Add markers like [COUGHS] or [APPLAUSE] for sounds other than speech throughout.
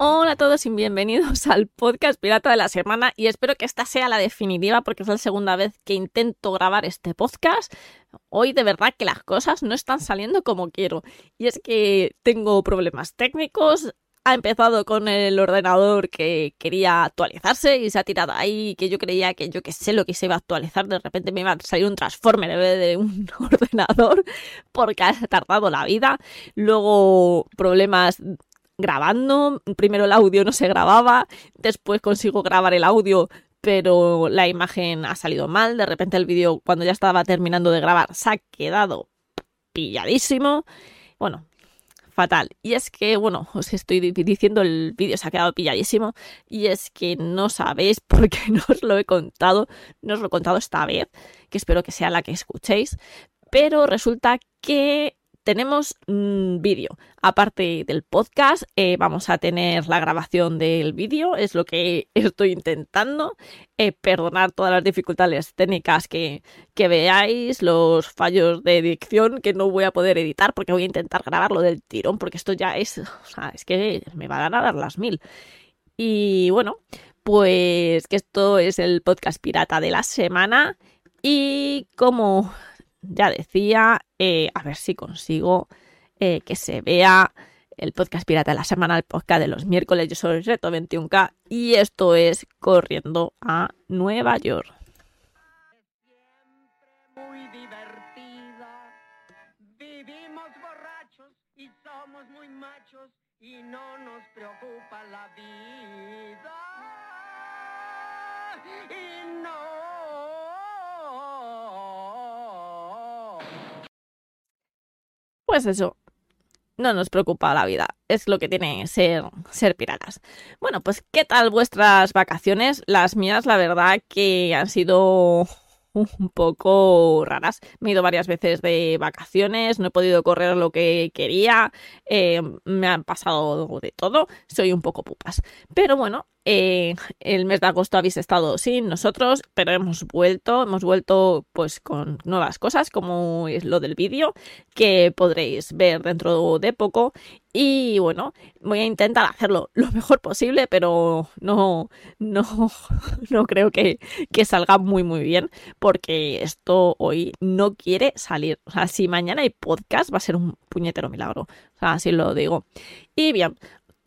Hola a todos y bienvenidos [LAUGHS] al podcast Pirata de la Semana y espero que esta sea la definitiva porque es la segunda vez que intento grabar este podcast. Hoy de verdad que las cosas no están saliendo como quiero y es que tengo problemas técnicos, ha empezado con el ordenador que quería actualizarse y se ha tirado ahí que yo creía que yo que sé lo que se iba a actualizar, de repente me iba a salir un transformer en vez de un [LAUGHS] ordenador porque ha tardado la vida. Luego problemas grabando, primero el audio no se grababa, después consigo grabar el audio pero la imagen ha salido mal, de repente el vídeo cuando ya estaba terminando de grabar se ha quedado pilladísimo. Bueno, fatal. Y es que, bueno, os estoy diciendo, el vídeo se ha quedado pilladísimo. Y es que no sabéis [LAUGHS] por qué no os lo he contado. No os lo he contado esta vez, que espero que sea la que escuchéis. Pero resulta que tenemos un vídeo. Aparte del podcast, eh, vamos a tener la grabación del vídeo, es lo que [LAUGHS] estoy intentando. Eh, perdonar todas las dificultades técnicas que, que, veáis, los fallos de edición que no voy a poder editar porque voy a intentar grabarlo del tirón, porque esto ya es, [LAUGHS] o sea, es que me van a dar las mil. Y bueno, pues que esto es el podcast pirata de la semana. Y como ya decía, eh, a ver si consigo eh, que se vea el podcast pirata de la semana, el podcast de los miércoles. Yo soy Reto 21K y esto es Corriendo a Nueva York. muy divertida. Vivimos borrachos y somos muy machos y no nos preocupa la vida. Eso, no nos preocupa la vida. Es lo que tiene ser, ser piratas. Bueno, pues ¿qué tal vuestras vacaciones? Las mías, la verdad, que han sido un poco raras. Me he ido varias veces de vacaciones, no he podido correr lo que quería, eh, me han pasado de todo, soy un poco pupas. Pero bueno, eh, el mes de agosto habéis estado sin nosotros, pero hemos vuelto, hemos vuelto pues con nuevas cosas como es lo del vídeo que podréis ver dentro de poco y bueno, voy a intentar hacerlo lo mejor posible, pero no, no, [LAUGHS] no creo que, que salga muy muy bien porque esto hoy no quiere salir. O sea, si mañana hay podcast va a ser un puñetero milagro. O sea, así lo digo. Y bien,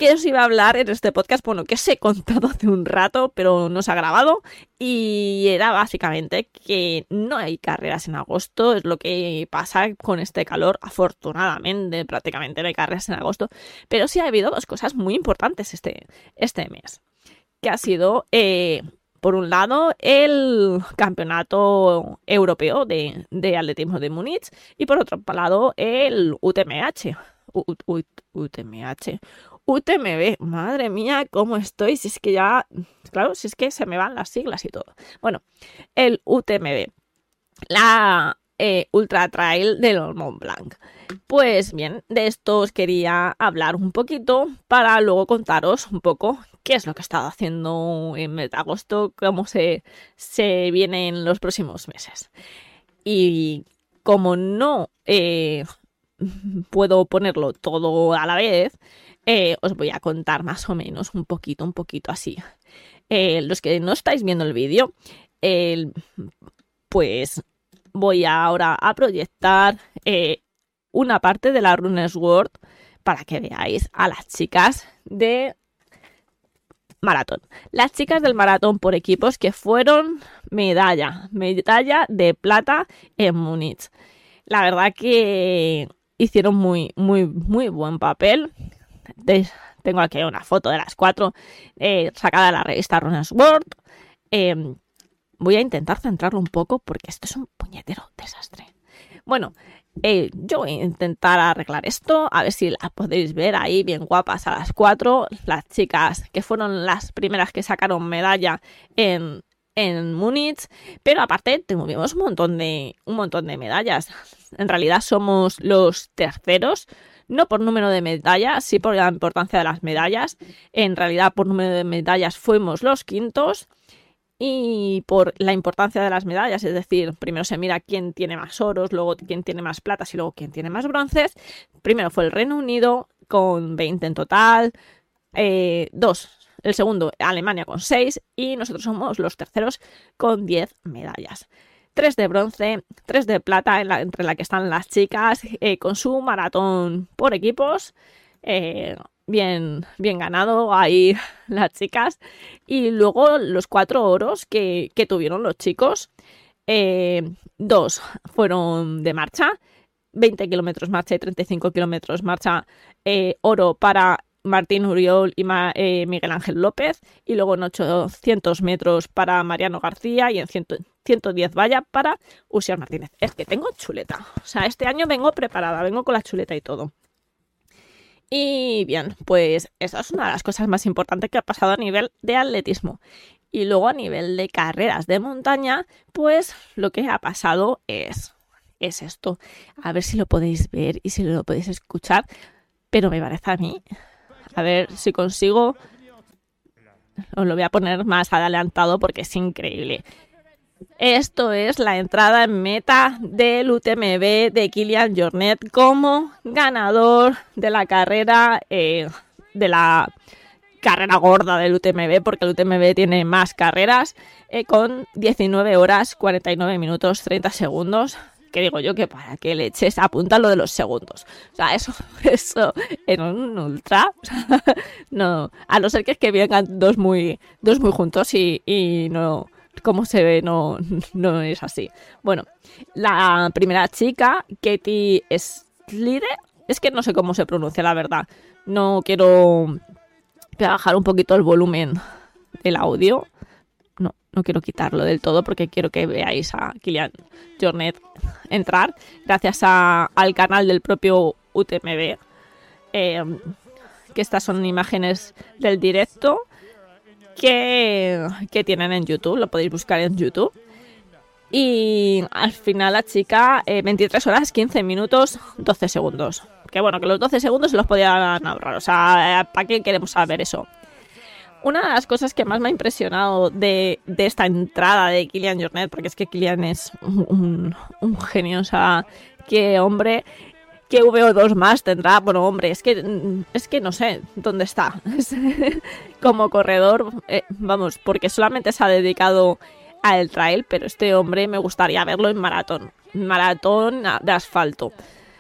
¿Qué os iba a hablar en este podcast? Bueno, que os he contado hace un rato, pero no se ha grabado. Y era básicamente que no hay carreras en agosto, es lo que pasa con este calor. Afortunadamente, prácticamente no hay carreras en agosto. Pero sí ha habido dos cosas muy importantes este, este mes. Que ha sido, eh, por un lado, el campeonato europeo de, de atletismo de Múnich. Y por otro lado, el UTMH. UTMH. UTMB, madre mía, ¿cómo estoy? Si es que ya, claro, si es que se me van las siglas y todo. Bueno, el UTMB, la eh, Ultra Trail del Mont Blanc. Pues bien, de esto os quería hablar un poquito para luego contaros un poco qué es lo que he estado haciendo en mes de agosto, cómo se, se viene en los próximos meses. Y como no eh, [LAUGHS] puedo ponerlo todo a la vez, eh, os voy a contar más o menos un poquito, un poquito así. Eh, los que no estáis viendo el vídeo, el- pues voy ahora a proyectar eh, una parte de la Runners World para que veáis a las chicas de maratón. Las chicas del maratón por equipos que fueron medalla, medalla de plata en Múnich. La verdad que hicieron muy, muy, muy buen papel. Tengo aquí una foto de las cuatro eh, sacada de la revista Runners World. Eh, voy a intentar centrarlo un poco porque esto es un puñetero desastre. Bueno, eh, yo voy a intentar arreglar esto, a ver si las podéis ver ahí bien guapas a las cuatro, las chicas que fueron las primeras que sacaron medalla en, en Múnich, pero aparte tuvimos un montón de un montón de medallas. En realidad somos los terceros, no por número de medallas, sí por la importancia de las medallas. En realidad, por número de medallas fuimos los quintos y por la importancia de las medallas, es decir, primero se mira quién tiene más oros, luego quién tiene más platas y luego quién tiene más bronces. Primero fue el Reino Unido con 20 en total, eh, dos, el segundo Alemania con 6 y nosotros somos los terceros con 10 medallas. 3 de bronce, 3 de plata en la- entre la que están las chicas eh, con su maratón por equipos. eh, bien, bien ganado ahí [LAUGHS] las chicas. Y luego los cuatro oros que, tuvieron los chicos. eh, dos fueron de marcha, 20 kilómetros marcha y 35 kilómetros marcha, oro para Martín Uriol y Miguel Ángel López, y luego en 800 metros para Mariano García y en 100 110 valla para Usiar Martínez. Es que tengo chuleta. O sea, este año vengo preparada, vengo con la chuleta y todo. Y bien, pues esa es una de las cosas más importantes que ha pasado a nivel de atletismo. Y luego a nivel de carreras de montaña, pues lo que ha pasado es, es esto. A ver si lo podéis ver y si lo podéis escuchar. Pero me parece a mí. A ver si consigo. Os lo voy a poner más adelantado porque es increíble. Esto es la entrada en meta del UTMB de Kilian Jornet como ganador de la carrera eh, de la carrera gorda del UTMB porque el UTMB tiene más carreras eh, con 19 horas 49 minutos 30 segundos. Que digo yo que para que le eches apunta lo de los segundos. O sea eso [LAUGHS] eso en un ultra [LAUGHS] no. A no ser que es que vengan dos muy dos muy juntos y, y no como se ve, no, no es así. Bueno, la primera chica, Katie Slide, es que no sé cómo se pronuncia, la verdad. No quiero bajar un poquito el volumen del audio. No, no quiero quitarlo del todo porque quiero que veáis a Kilian Jornet entrar gracias al canal del propio UTMB. eh, que estas son imágenes del directo que, que tienen en YouTube, lo podéis buscar en YouTube. Y al final la chica, eh, 23 horas, 15 minutos, 12 segundos. Que bueno, que los 12 segundos se los podían ahorrar. O sea, ¿para qué queremos saber eso? Una de las cosas que más me ha impresionado de, de esta entrada de Kilian Jornet, porque es que Kilian es un, un- un genio, o sea, qué hombre, qué VO2 más tendrá. Bueno, hombre, es que, mm, es que no sé dónde está. [LAUGHS] Como corredor, eh, vamos, porque solamente se ha dedicado al trail, pero este hombre me gustaría verlo en maratón. Maratón de asfalto.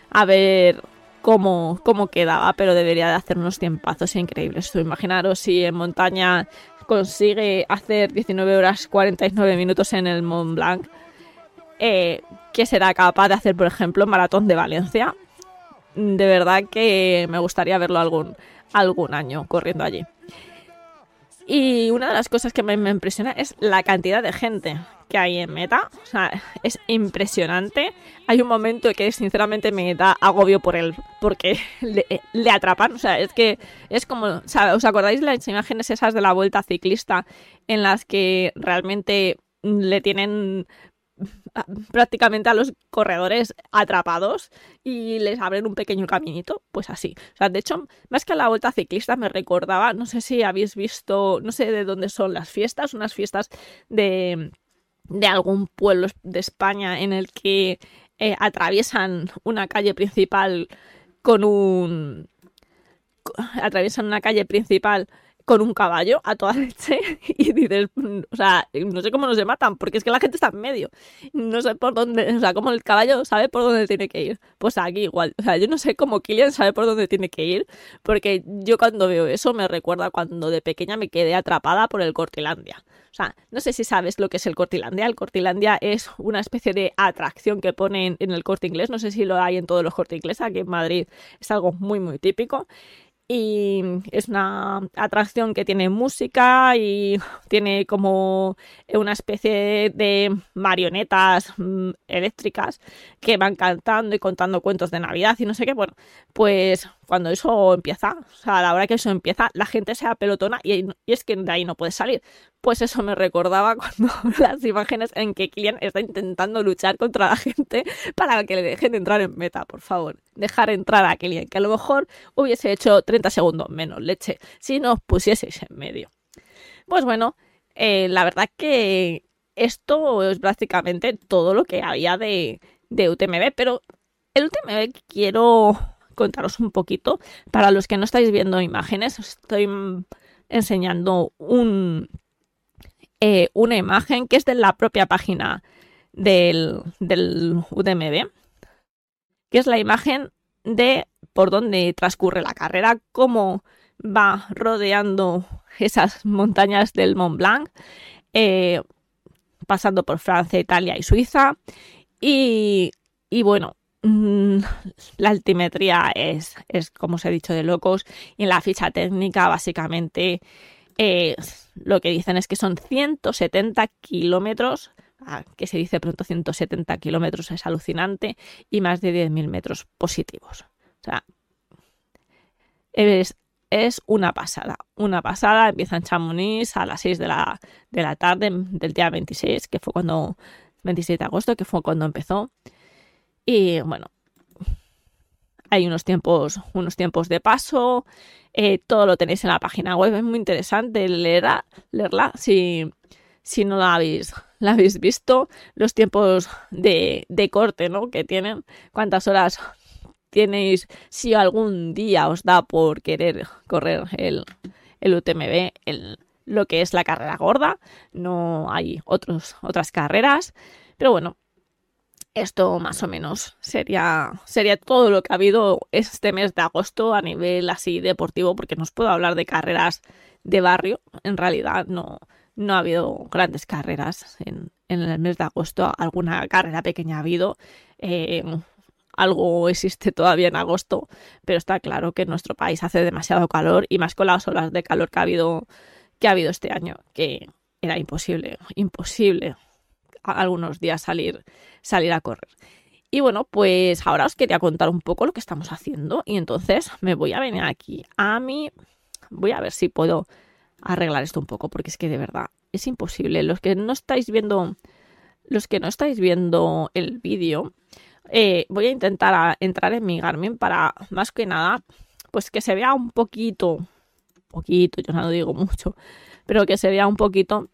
A ver cómo, cómo quedaba, pero debería de hacer unos tiempazos increíbles. Imaginaros si en montaña consigue hacer 19 horas 49 minutos en el Mont Blanc, eh, ¿qué será capaz de hacer, por ejemplo, Maratón de Valencia? De verdad que me gustaría verlo algún, algún año corriendo allí. Y una de las cosas que me, impresiona es la cantidad de gente que hay en meta. O sea, es impresionante. Hay un momento que sinceramente me da agobio por él, porque [LAUGHS] le, le atrapan. O sea, es que es como, o sea, ¿os acordáis las imágenes esas de la vuelta ciclista en las que realmente le tienen prácticamente a los corredores atrapados y les abren un pequeño caminito, pues así. O sea, de hecho, más que a la vuelta ciclista me recordaba, no sé si habéis visto, no sé de dónde son las fiestas, unas fiestas de, de algún pueblo de España en el que eh, atraviesan una calle principal con un... atraviesan una calle principal con un caballo a toda [LAUGHS] leche y dices, o sea, no sé cómo no se matan, porque es que la gente está en medio. No sé por dónde, o sea, cómo el caballo sabe por dónde tiene que ir. Pues aquí igual, o sea, yo no sé cómo Kilian sabe por dónde tiene que ir, porque yo cuando veo eso me recuerda cuando de pequeña me quedé atrapada por el Cortilandia. O sea, no sé si sabes lo que es el Cortilandia. El Cortilandia es una especie de atracción que ponen en el corte inglés. No sé si lo hay en todos los cortes inglés. Aquí en Madrid es algo muy, muy típico y es una atracción que tiene música y tiene como una especie de marionetas mm, eléctricas que van cantando y contando cuentos de Navidad y no sé qué. Bueno, pues cuando eso empieza, o sea, a la hora que eso empieza, la gente se apelotona y, y es que de ahí no puedes salir. Pues eso me recordaba [LAUGHS] cuando las imágenes en que Kylian está intentando luchar contra la gente para que le dejen entrar en meta, por favor. Dejar entrar a Kylian, que a lo mejor hubiese hecho 30 segundos menos leche si nos pusieseis en medio. Pues bueno, eh, la verdad que esto es prácticamente todo lo que había de, de UTMB, pero el UTMB quiero contaros un poquito. Para los que no estáis viendo imágenes, os estoy enseñando un, eh, una imagen que es de la propia página del, del UTMB, que es la imagen de por dónde transcurre la carrera, cómo va rodeando esas montañas del Mont Blanc, eh, pasando por Francia, Italia y Suiza. Y, y bueno, la altimetría es, es, como os he dicho, de locos. Y en la ficha técnica, básicamente, eh, lo que dicen es que son 170 kilómetros. Ah, que se dice pronto 170 kilómetros es alucinante y más de 10.000 metros positivos. O sea, es, es una pasada, una pasada. Empieza en Chamonix a las 6 de la, de la tarde del día 26, que fue cuando, 26 de agosto, que fue cuando empezó. Y bueno, hay unos tiempos, unos tiempos de paso, eh, todo lo tenéis en la página web, es muy interesante leerla, leerla si, si no la habéis, la habéis visto, los tiempos de, de corte ¿no? que tienen, cuántas horas tenéis, si algún día os da por querer correr el, el UTMB, el, lo que es la carrera gorda, no hay otros, otras carreras, pero bueno, esto más o menos sería, sería todo lo que ha habido este mes de agosto a nivel así deportivo, porque no os puedo hablar de carreras de barrio, en realidad no, no ha habido grandes carreras en, en el mes de agosto, alguna carrera pequeña ha habido, eh, algo existe todavía en agosto, pero está claro que en nuestro país hace demasiado calor y más con las olas de calor que ha habido, que ha habido este año, que era imposible, imposible algunos días salir, salir a correr. Y bueno, pues ahora os quería contar un poco lo que estamos haciendo y entonces me voy a venir aquí a mí, voy a ver si puedo arreglar esto un poco porque es que de verdad es imposible. Los que no estáis viendo, los que no estáis viendo el vídeo, eh, voy a intentar entrar en mi Garmin para más que nada, pues que se vea un poquito, poquito, yo no digo mucho, pero que se vea un poquito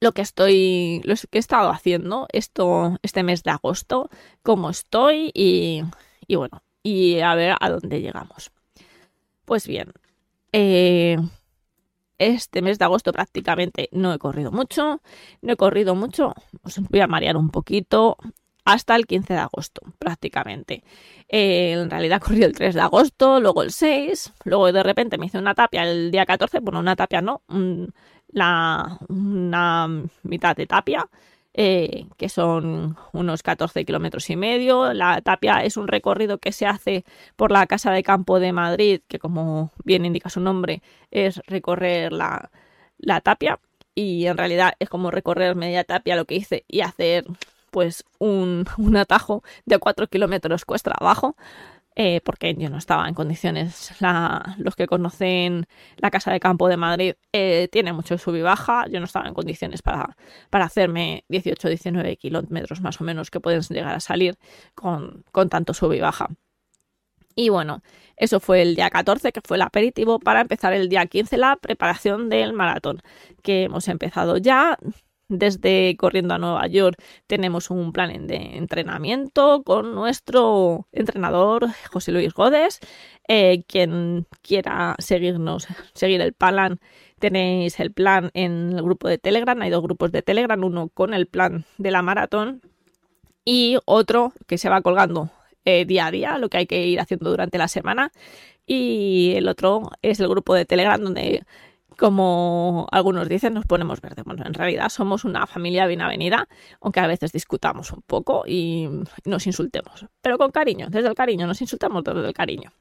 lo que estoy, lo que he estado haciendo esto, este mes de agosto, cómo estoy y, bueno, y a ver a dónde llegamos. Pues bien, eh, este mes de agosto prácticamente no he corrido mucho, no he corrido mucho, os voy a marear un poquito, hasta el 15 de agosto, prácticamente. Eh, en realidad corrí el 3 de agosto, luego el 6, luego de repente me hice una tapia el día 14, bueno, una tapia no, la, una mitad de tapia, eh, que son unos 14 kilómetros y medio. La tapia es un recorrido que se hace por la Casa de Campo de Madrid, que como bien indica su nombre, es recorrer la, la tapia. Y en realidad es como recorrer media tapia lo que hice y hacer pues un, un atajo de 4 kilómetros cuesta abajo. Eh, porque yo no estaba en condiciones. Los que conocen la Casa de Campo de Madrid eh, tiene mucho sub y baja. Yo no estaba en condiciones para, para hacerme 18-19 kilómetros más o menos que pueden llegar a salir con, con tanto sub y baja. Y bueno, eso fue el día 14, que fue el aperitivo, para empezar el día 15 la preparación del maratón, que hemos empezado ya desde Corriendo a Nueva York tenemos un plan de entrenamiento con nuestro entrenador José Luis Godes. Eh, quien quiera seguirnos, seguir el plan, tenéis el plan en el grupo de Telegram. Hay dos grupos de Telegram, uno con el plan de la maratón y otro que se va colgando eh, día a día, lo que hay que ir haciendo durante la semana. Y el otro es el grupo de Telegram donde como algunos dicen, nos ponemos verde. Bueno, en realidad somos una familia bien avenida, aunque a veces discutamos un poco y nos insultemos. Pero con cariño, desde el cariño, nos insultamos desde el cariño.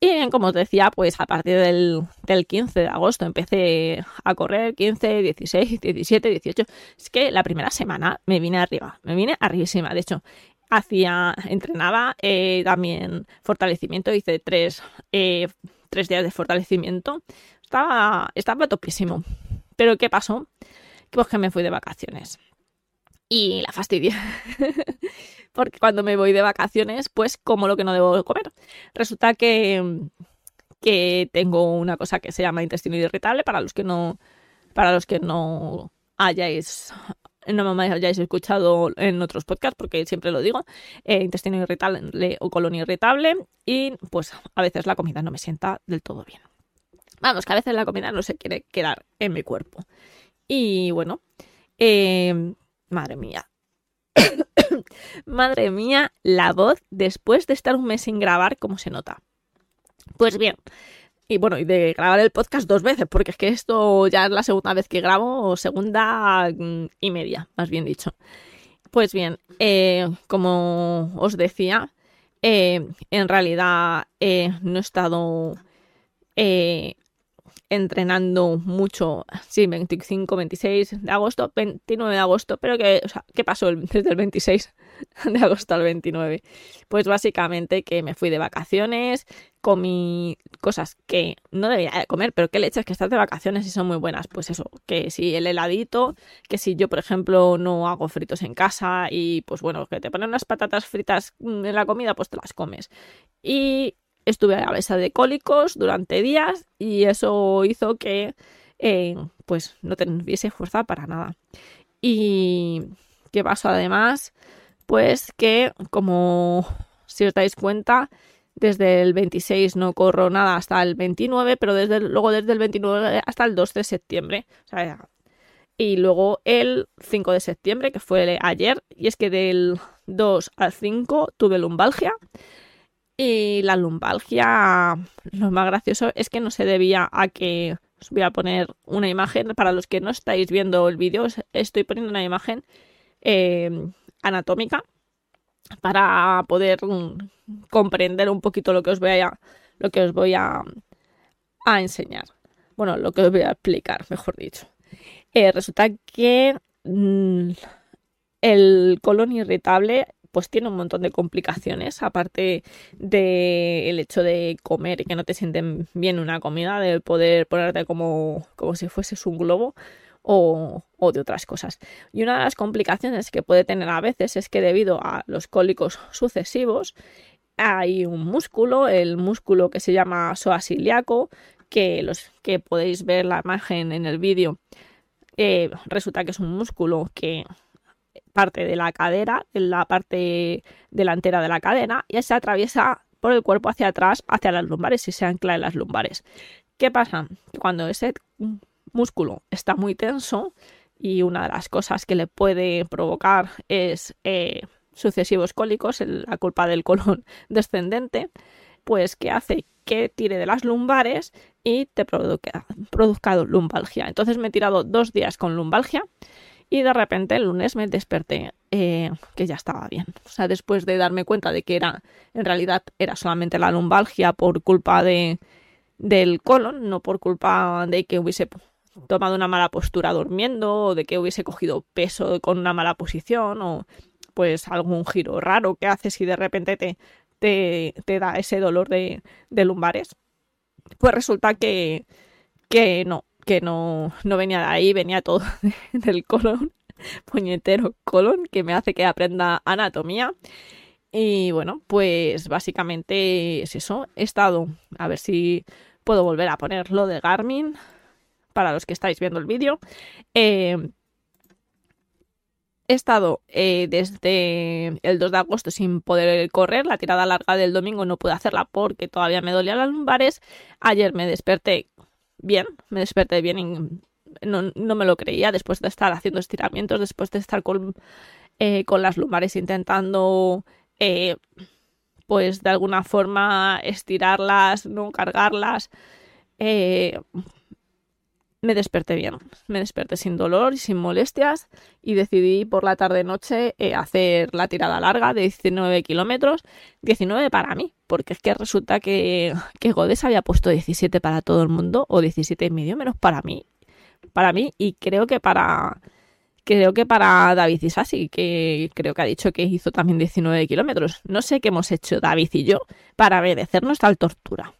Y bien, como os decía, pues a partir del, del 15 de agosto empecé a correr 15, 16, 17, 18. Es que la primera semana me vine arriba, me vine arribísima. De hecho, hacía, entrenaba eh, también fortalecimiento, hice tres, eh, tres días de fortalecimiento. Estaba, estaba topísimo. Pero ¿qué pasó? Pues que me fui de vacaciones. Y la fastidié. [LAUGHS] Porque cuando me voy de vacaciones, pues como lo que no debo comer. Resulta que, que tengo una cosa que se llama intestino irritable para los que no, para los que no hayáis no me hayáis escuchado en otros podcasts, porque siempre lo digo, eh, intestino irritable o colon irritable, y pues a veces la comida no me sienta del todo bien. Vamos, que a veces la comida no se quiere quedar en mi cuerpo. Y bueno, eh, madre mía. [COUGHS] madre mía, la voz después de estar un mes sin grabar, ¿cómo se nota? Pues bien, y bueno, y de grabar el podcast dos veces, porque es que esto ya es la segunda vez que grabo, o segunda mm, y media, más bien dicho. Pues bien, eh, como os decía, eh, en realidad no he estado entrenando mucho, sí, 25, 26 de agosto, 29 de agosto, pero que, o sea, ¿qué pasó [LAUGHS] desde el 26 de agosto al 29? Pues básicamente que me fui de vacaciones, comí cosas que no debía comer, pero qué leches que estás de vacaciones y son muy buenas. Pues eso, que si el heladito, que si yo, por ejemplo, no hago fritos en casa y pues bueno, que te ponen unas patatas fritas en la comida, pues te las comes. Y estuve a base de cólicos durante días y eso hizo que eh, pues no tuviese fuerza para nada. Y qué pasó además, pues que como si os dais cuenta, desde el 26 no corro nada hasta el 29, pero desde luego desde el 29 hasta el 2 de septiembre. y luego el 5 de septiembre, que fue ayer, y es que del 2 al 5 tuve lumbalgia y la lumbalgia, lo más gracioso es que no se debía a que os voy a poner una imagen. Para los que no estáis viendo el vídeo, estoy poniendo una imagen eh, anatómica para poder mm, comprender un poquito lo que os voy a, lo que os voy a, a enseñar. Bueno, lo que os voy a explicar, mejor dicho. Eh, resulta que mm, el colon irritable pues tiene un montón de complicaciones, aparte del hecho de comer y que no te sienten bien una comida, de poder ponerte como, como si fueses un globo o, o de otras cosas. Y una de las complicaciones que puede tener a veces es que debido a los cólicos sucesivos, hay un músculo, el músculo que se llama psoas ilíaco, que los que podéis ver la imagen en el vídeo, eh, resulta que es un músculo que parte de la cadera, en la parte delantera de la cadera, y se atraviesa por el cuerpo hacia atrás, hacia las lumbares y se ancla en las lumbares. ¿Qué pasa? Cuando ese músculo está muy tenso y una de las cosas que le puede provocar es eh, sucesivos cólicos, la culpa del colon [LAUGHS] descendente, pues que hace que tire de las lumbares y te produzca lumbalgia. Entonces me he tirado dos días con lumbalgia y de repente el lunes me desperté eh, que ya estaba bien. O sea, después de darme cuenta de que era, en realidad era solamente la lumbalgia por culpa de, del colon, no por culpa de que hubiese tomado una mala postura durmiendo o de que hubiese cogido peso con una mala posición o pues algún giro raro que haces y de repente te, te, te da ese dolor de, de lumbares. Pues resulta que, que no, que no, no venía de ahí, venía todo [LAUGHS] del colon, puñetero colon, que me hace que aprenda anatomía. Y bueno, pues básicamente es eso. He estado, a ver si puedo volver a poner lo de Garmin para los que estáis viendo el vídeo. Eh, he estado eh, desde el 2 de agosto sin poder correr. La tirada larga del domingo no pude hacerla porque todavía me dolían las lumbares. Ayer me desperté bien, me desperté bien y no, no, me lo creía después de estar haciendo estiramientos, después de estar con, eh, con las lumbares intentando, eh, pues de alguna forma estirarlas, no cargarlas. Eh, me desperté bien, me desperté sin dolor y sin molestias y decidí por la tarde-noche eh, hacer la tirada larga de 19 kilómetros, 19 para mí, porque es que resulta que, Godes había puesto 17 para todo el mundo o 17 y medio menos para mí, para mí y creo que para creo que para David Isasi, que creo que ha dicho que hizo también 19 kilómetros. No sé qué hemos hecho David y yo para merecernos tal tortura.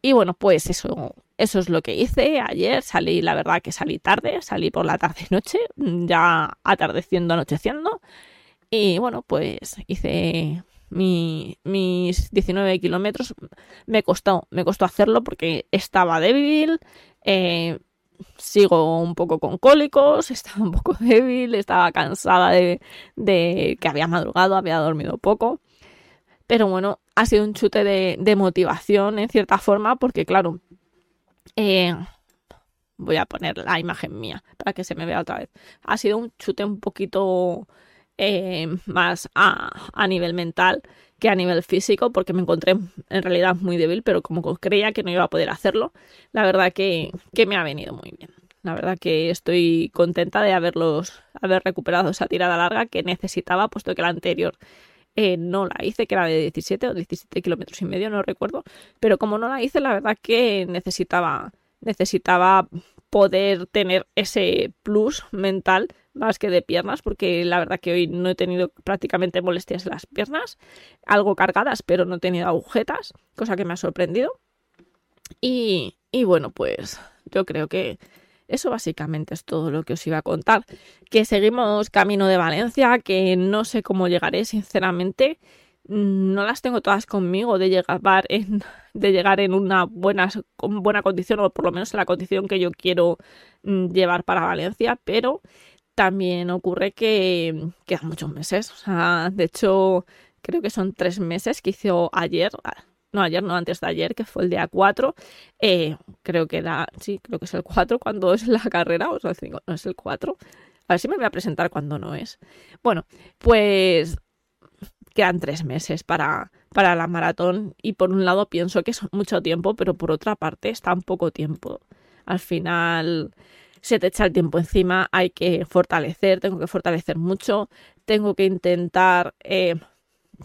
Y bueno, pues eso, eso es lo que hice ayer. Salí, la verdad que salí tarde, salí por la tarde-noche, ya atardeciendo, anocheciendo. Y bueno, pues hice mi, mis 19 kilómetros. Me costó, me costó hacerlo porque estaba débil, eh, sigo un poco con cólicos, [LAUGHS] estaba un poco débil, estaba cansada de, de, que había madrugado, había dormido poco. Pero bueno, ha sido un chute de, de motivación en cierta forma porque claro, eh, voy a poner la imagen mía para que se me vea otra vez. Ha sido un chute un poquito eh, más a, a, nivel mental que a nivel físico, porque me encontré en realidad muy débil, pero como creía que no iba a poder hacerlo, la verdad que, que me ha venido muy bien. La verdad que estoy contenta de haberlos, haber recuperado esa tirada larga que necesitaba, puesto que la anterior eh, no la hice, que era de 17 o 17 kilómetros y medio, no recuerdo, pero como no la hice, la verdad que necesitaba, necesitaba poder tener ese plus mental más que de piernas, porque la verdad que hoy no he tenido prácticamente molestias en las piernas, algo cargadas, pero no he tenido agujetas, cosa que me ha sorprendido. Y, y bueno, pues yo creo que eso básicamente es todo lo que os iba a contar. Que seguimos camino de Valencia, que no sé cómo llegaré, sinceramente. No las tengo todas conmigo de llegar en, [LAUGHS] de llegar en una buena, buena condición, o por lo menos en la condición que yo quiero mm, llevar para Valencia, pero también ocurre que quedan muchos meses. O sea, de hecho, creo que son tres meses que hizo ayer, no ayer, no antes de ayer, que fue el día 4. Eh, creo que era, sí, creo que es el 4 cuando es la carrera, o sea, el 5, no es el 4. A ver si me voy a presentar cuando no es. Bueno, pues quedan tres meses para, para la maratón y por un lado pienso que es mucho tiempo, pero por otra parte es tan poco tiempo. Al final se te echa el tiempo encima, hay que fortalecer, tengo que fortalecer mucho, tengo que intentar eh,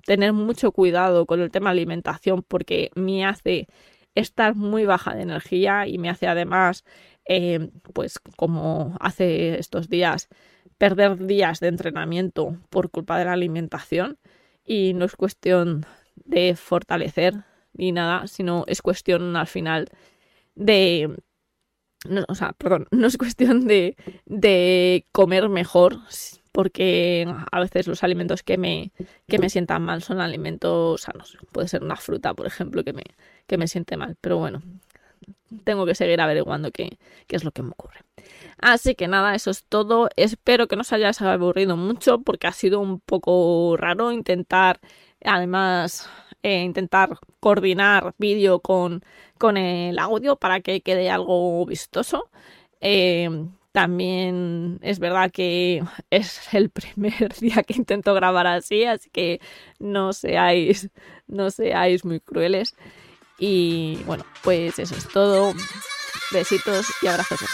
tener mucho cuidado con el tema alimentación porque me hace estar muy baja de energía y me hace además, eh, pues como hace estos días, perder días de entrenamiento por culpa de la alimentación. Y no es cuestión de fortalecer ni nada, sino es cuestión al final de no, o sea, perdón, [LAUGHS] no es cuestión de, de, comer mejor, porque a veces los alimentos que me, que me sientan mal son alimentos sanos. Puede ser una fruta, por ejemplo, que me, que me siente mal, pero bueno, tengo que seguir averiguando qué, qué es lo que me ocurre. Así que nada, eso es todo. Espero que no os hayáis aburrido mucho porque ha sido un poco raro intentar, además, eh, intentar coordinar vídeo con, con el audio para que quede algo vistoso. Eh, también es verdad que es el primer [LAUGHS] día que intento grabar así, así que no seáis, no seáis muy crueles. Y bueno, pues eso es todo. Besitos y abrazos.